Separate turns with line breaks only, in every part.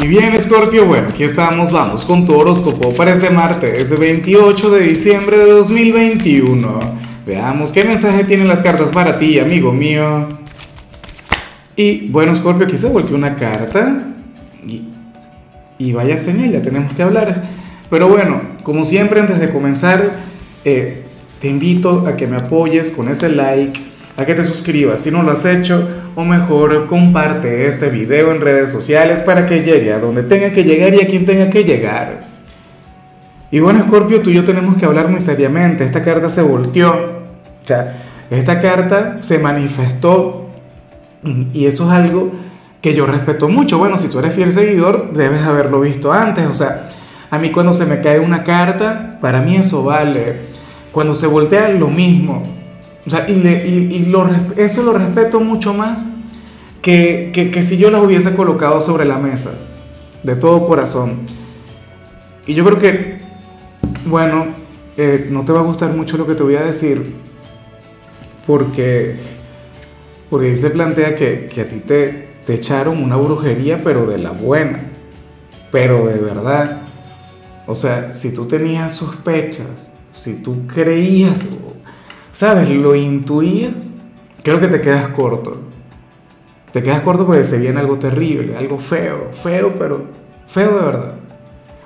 Y bien, Scorpio, bueno, aquí estamos, vamos con tu horóscopo para este martes 28 de diciembre de 2021. Veamos qué mensaje tienen las cartas para ti, amigo mío. Y bueno, Scorpio, aquí se volteó una carta. Y, y vaya señal, ya tenemos que hablar. Pero bueno, como siempre, antes de comenzar, eh, te invito a que me apoyes con ese like, a que te suscribas si no lo has hecho o mejor comparte este video en redes sociales para que llegue a donde tenga que llegar y a quien tenga que llegar. Y bueno, Scorpio, tú y yo tenemos que hablar muy seriamente. Esta carta se volteó. O sea, esta carta se manifestó y eso es algo que yo respeto mucho. Bueno, si tú eres fiel seguidor, debes haberlo visto antes. O sea, a mí cuando se me cae una carta, para mí eso vale. Cuando se voltea lo mismo. O sea, y, le, y, lo, eso lo respeto mucho más que, que, que, si yo las hubiese colocado sobre la mesa, de todo corazón. Y yo creo que, bueno, eh, no te va a gustar mucho lo que te voy a decir, porque, porque ahí se plantea que, que a ti te, te echaron una brujería, pero de la buena, pero de verdad. O sea, si tú tenías sospechas, si tú creías ¿sabes? Lo intuías, creo que te quedas corto. Te quedas corto porque se viene algo terrible, algo feo, feo, pero feo de verdad.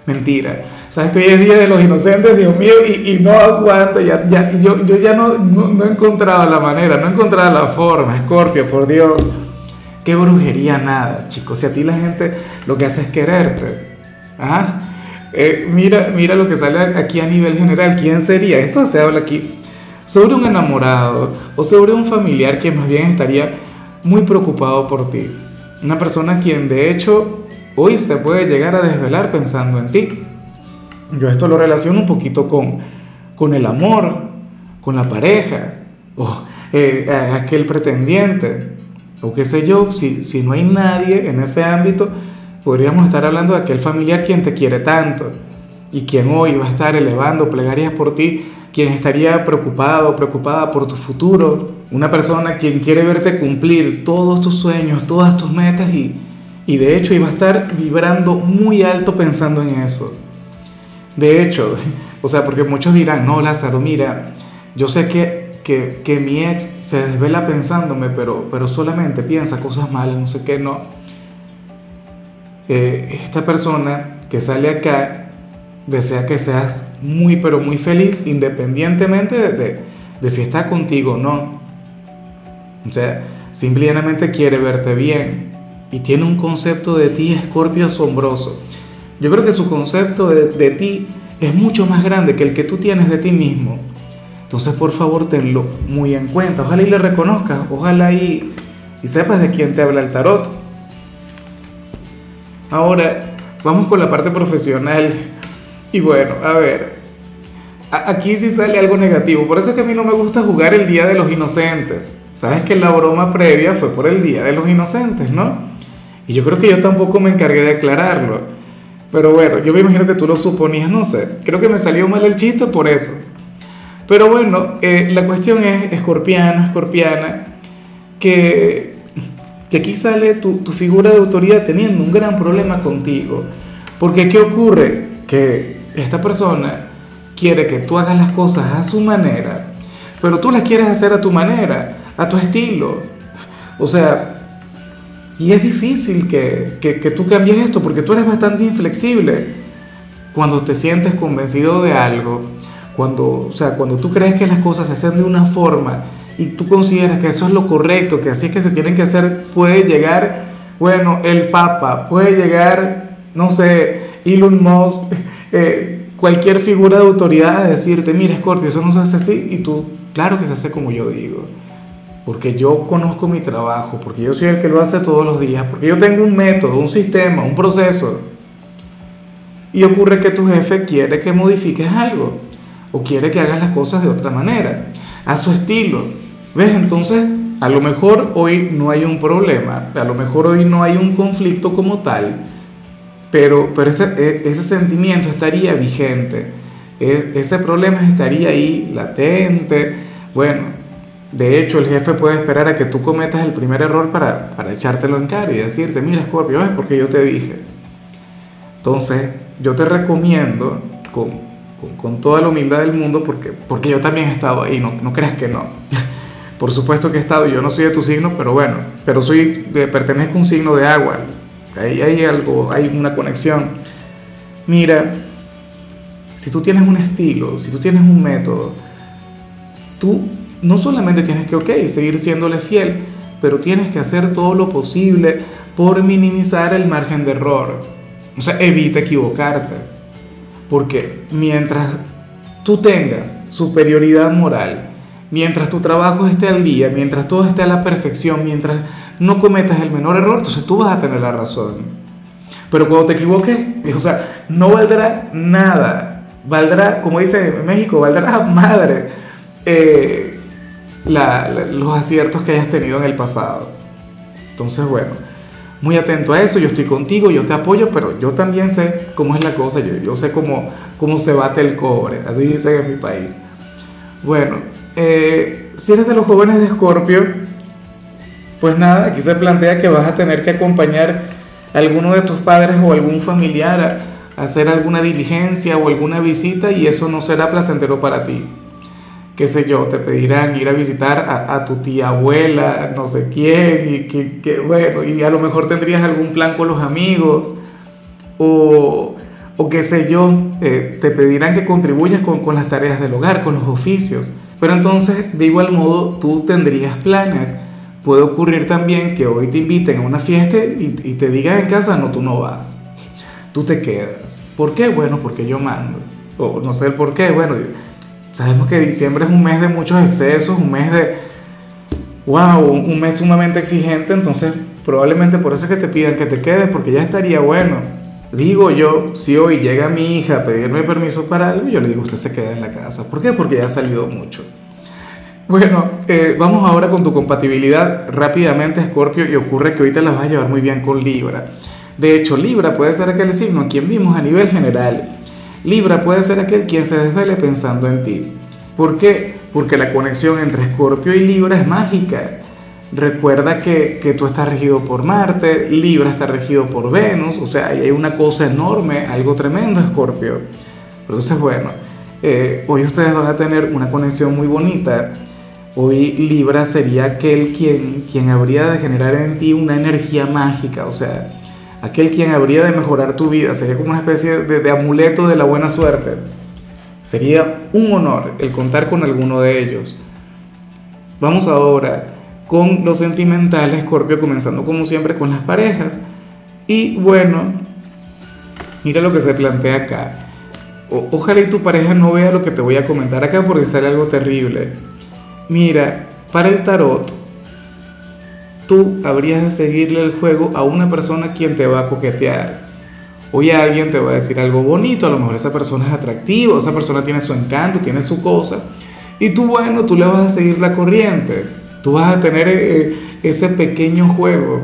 Mentira. Sabes que hoy es Día de los Inocentes, Dios mío, y, no aguanto, ya, ya, yo, yo ya no, no, no, he encontrado la manera, no he encontrado la forma, Scorpio, por Dios. Qué brujería nada, chicos. Si a ti la gente lo que hace es quererte. ¿Ah? Eh, mira, mira lo que sale aquí a nivel general. ¿Quién sería? Esto se habla aquí sobre un enamorado o sobre un familiar que más bien estaría muy preocupado por ti. Una persona quien de hecho hoy se puede llegar a desvelar pensando en ti. Yo esto lo relaciono un poquito con, con el amor, con la pareja, o eh, aquel pretendiente, o qué sé yo, si, si no hay nadie en ese ámbito, podríamos estar hablando de aquel familiar quien te quiere tanto y quien hoy va a estar elevando plegarias por ti quien estaría preocupado preocupada por tu futuro, una persona quien quiere verte cumplir todos tus sueños, todas tus metas y, y de hecho iba a estar vibrando muy alto pensando en eso. De hecho, o sea, porque muchos dirán, no, Lázaro, mira, yo sé que, que, que mi ex se desvela pensándome, pero, pero solamente piensa cosas malas, no sé qué, no. Eh, esta persona que sale acá desea que seas muy, pero muy feliz, independientemente de, de, si está contigo o no. O sea, simplemente quiere verte bien y tiene un concepto de ti, Escorpio, asombroso. Yo creo que su concepto de, de, ti es mucho más grande que el que tú tienes de ti mismo. Entonces, por favor, tenlo muy en cuenta. Ojalá y le reconozcas, ojalá y, y sepas de quién te habla el tarot. Ahora, vamos con la parte profesional. Y bueno, a ver, aquí sí sale algo negativo. Por eso es que a mí no me gusta jugar el Día de los Inocentes. Sabes que la broma previa fue por el Día de los Inocentes, ¿no? Y yo creo que yo tampoco me encargué de aclararlo. Pero bueno, yo me imagino que tú lo suponías, no sé. Creo que me salió mal el chiste por eso. Pero bueno, eh, la cuestión es, escorpiano, escorpiana, que, que aquí sale tu, tu figura de autoridad teniendo un gran problema contigo. Porque ¿qué ocurre? Que esta persona quiere que tú hagas las cosas a su manera, pero tú las quieres hacer a tu manera, a tu estilo. O sea, y es difícil que, que, tú cambies esto porque tú eres bastante inflexible cuando te sientes convencido de algo, cuando, o sea, cuando tú crees que las cosas se hacen de una forma y tú consideras que eso es lo correcto, que así es que se tienen que hacer, puede llegar, bueno, el Papa, puede llegar, no sé, Elon Musk, eh, cualquier figura de autoridad a decirte, mira Scorpio, eso no se hace así, y tú, claro que se hace como yo digo, porque yo conozco mi trabajo, porque yo soy el que lo hace todos los días, porque yo tengo un método, un sistema, un proceso. Y ocurre que tu jefe quiere que modifiques algo, o quiere que hagas las cosas de otra manera, a su estilo. ¿Ves? Entonces, a lo mejor hoy no hay un problema, a lo mejor hoy no hay un conflicto como tal, pero, pero ese, e, ese sentimiento estaría vigente, e, ese problema estaría ahí latente. Bueno, de hecho el jefe puede esperar a que tú cometas el primer error para, para echártelo en cara y decirte, mira Scorpio, es porque yo te dije. Entonces, yo te recomiendo, con, con, con, toda la humildad del mundo, porque, porque yo también he estado ahí, no, no creas que no. Por supuesto que he estado, yo no soy de tu signo, pero bueno, pero soy, pertenezco a un signo de agua. Ahí hay algo, hay una conexión. Mira, si tú tienes un estilo, si tú tienes un método, tú no solamente tienes que, ok, seguir siéndole fiel, pero tienes que hacer todo lo posible por minimizar el margen de error. O sea, evita equivocarte. Porque mientras tú tengas superioridad moral, mientras tu trabajo esté al día, mientras todo esté a la perfección, mientras no cometas el menor error, entonces tú vas a tener la razón. Pero cuando te equivoques, o sea, no valdrá nada. Valdrá, como dice México, valdrá madre. Eh, los aciertos que hayas tenido en el pasado. Entonces, bueno, muy atento a eso, yo estoy contigo, yo te apoyo, pero yo también sé cómo es la cosa, yo, yo sé cómo, cómo se bate el cobre, así dicen en mi país. Bueno, eh, si eres de los jóvenes de Escorpio, pues nada, aquí se plantea que vas a tener que acompañar a alguno de tus padres o algún familiar a hacer alguna diligencia o alguna visita y eso no será placentero para ti qué sé yo, te pedirán ir a visitar a, tu tía abuela, no sé quién, y que, bueno, y a lo mejor tendrías algún plan con los amigos, o, o qué sé yo, eh, te pedirán que contribuyas con, con las tareas del hogar, con los oficios. Pero entonces, de igual modo, tú tendrías planes. Puede ocurrir también que hoy te inviten a una fiesta y, te digan en casa, no, tú no vas, tú te quedas. ¿Por qué? Bueno, porque yo mando. O no sé el por qué, bueno, Sabemos que diciembre es un mes de muchos excesos, un mes de, wow, un mes sumamente exigente, entonces probablemente por eso es que te pidan que te quedes, porque ya estaría bueno. Digo yo, si hoy llega mi hija a pedirme permiso para algo, yo le digo, usted se queda en la casa. ¿Por qué? Porque ya ha salido mucho. Bueno, eh, vamos ahora con tu compatibilidad rápidamente, Scorpio, y ocurre que ahorita la vas a llevar muy bien con Libra. De hecho, Libra puede ser aquel signo a quien vimos a nivel general Libra puede ser aquel quien se desvele pensando en ti. ¿Por qué? Porque la conexión entre Escorpio y Libra es mágica. Recuerda que, que, tú estás regido por Marte, Libra está regido por Venus, o sea, hay una cosa enorme, algo tremendo, Escorpio. Entonces, bueno, eh, hoy ustedes van a tener una conexión muy bonita. Hoy Libra sería aquel quien, quien habría de generar en ti una energía mágica, o sea, aquel quien habría de mejorar tu vida, sería como una especie de, amuleto de la buena suerte. Sería un honor el contar con alguno de ellos. Vamos ahora con lo sentimental, Scorpio, comenzando como siempre con las parejas. Y bueno, mira lo que se plantea acá. ojalá y tu pareja no vea lo que te voy a comentar acá porque sale algo terrible. Mira, para el tarot, tú habrías de seguirle el juego a una persona quien te va a coquetear. Hoy alguien te va a decir algo bonito, a lo mejor esa persona es atractiva, esa persona tiene su encanto, tiene su cosa, y tú, bueno, tú le vas a seguir la corriente, tú vas a tener eh, ese pequeño juego,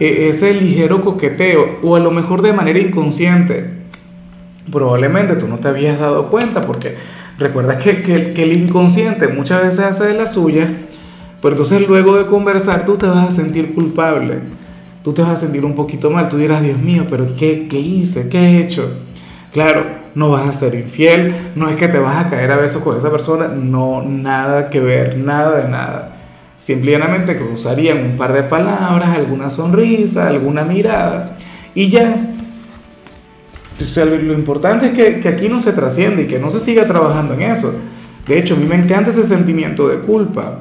e, ese ligero coqueteo, o a lo mejor de manera inconsciente. Probablemente tú no te habías dado cuenta, porque recuerda que, que, que el inconsciente muchas veces hace de la suya pero entonces luego de conversar tú te vas a sentir culpable, tú te vas a sentir un poquito mal, tú dirás, Dios mío, pero ¿qué, qué hice? ¿Qué he hecho? Claro, no vas a ser infiel, no es que te vas a caer a besos con esa persona, no, nada que ver, nada de nada. Simplemente cruzarían un par de palabras, alguna sonrisa, alguna mirada y ya. O sea, lo, importante es que, que aquí no se trasciende y que no se siga trabajando en eso. De hecho, a mí me encanta ese sentimiento de culpa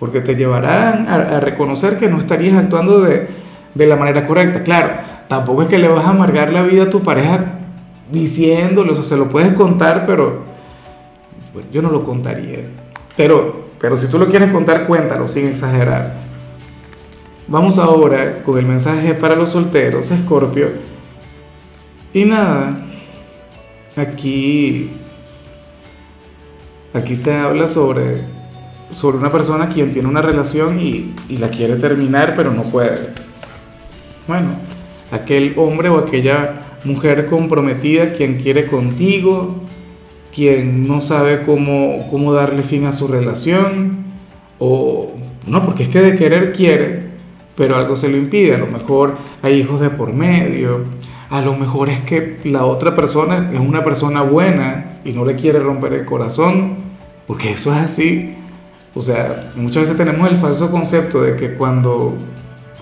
porque te llevarán a, reconocer que no estarías actuando de, la manera correcta. Claro, tampoco es que le vas a amargar la vida a tu pareja diciéndole, o se lo puedes contar, pero yo no lo contaría. Pero, pero si tú lo quieres contar, cuéntalo sin exagerar. Vamos ahora con el mensaje para los solteros, Escorpio. Y nada, aquí, aquí se habla sobre sobre una persona quien tiene una relación y, la quiere terminar pero no puede. Bueno, aquel hombre o aquella mujer comprometida quien quiere contigo, quien no sabe cómo, cómo darle fin a su relación, o no, porque es que de querer quiere, pero algo se lo impide. A lo mejor hay hijos de por medio. A lo mejor es que la otra persona es una persona buena y no le quiere romper el corazón, porque eso es así. O sea, muchas veces tenemos el falso concepto de que cuando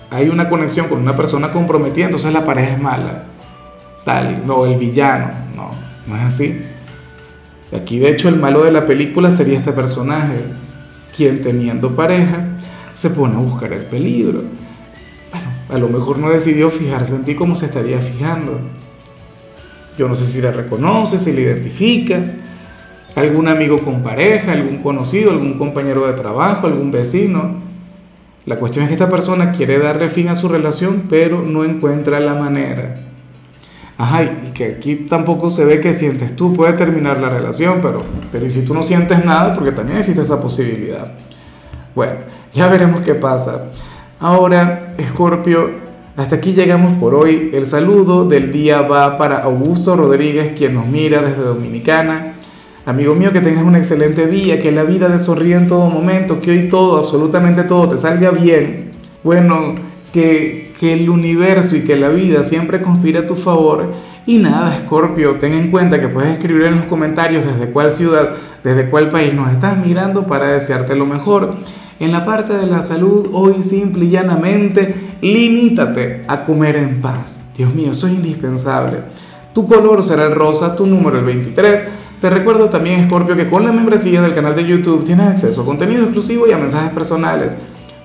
hay una conexión con una persona comprometida, entonces la pareja es mala. Tal, no, el villano. No, no es así. Aquí de hecho el malo de la película sería este personaje, quien teniendo pareja se pone a buscar el peligro. Bueno, a lo mejor no decidió fijarse en ti como se estaría fijando. Yo no sé si la reconoces, si la identificas, algún amigo con pareja, algún conocido, algún compañero de trabajo, algún vecino. La cuestión es que esta persona quiere darle fin a su relación, pero no encuentra la manera. Ajá, y que aquí tampoco se ve que sientes tú, puede terminar la relación, pero, pero ¿y si tú no sientes nada? Porque también existe esa posibilidad. Bueno, ya veremos qué pasa. Ahora, Escorpio, hasta aquí llegamos por hoy. El saludo del día va para Augusto Rodríguez, quien nos mira desde Dominicana. Amigo mío, que tengas un excelente día, que la vida te sonríe en todo momento, que hoy todo, absolutamente todo, te salga bien. Bueno, que, que el universo y que la vida siempre conspire a tu favor. Y nada, Scorpio, ten en cuenta que puedes escribir en los comentarios desde cuál ciudad, desde cuál país nos estás mirando para desearte lo mejor. En la parte de la salud, hoy simple y llanamente, limítate a comer en paz. Dios mío, eso es indispensable. Tu color será el rosa, tu número el 23. Te recuerdo también, Scorpio, que con la membresía del canal de YouTube tienes acceso a contenido exclusivo y a mensajes personales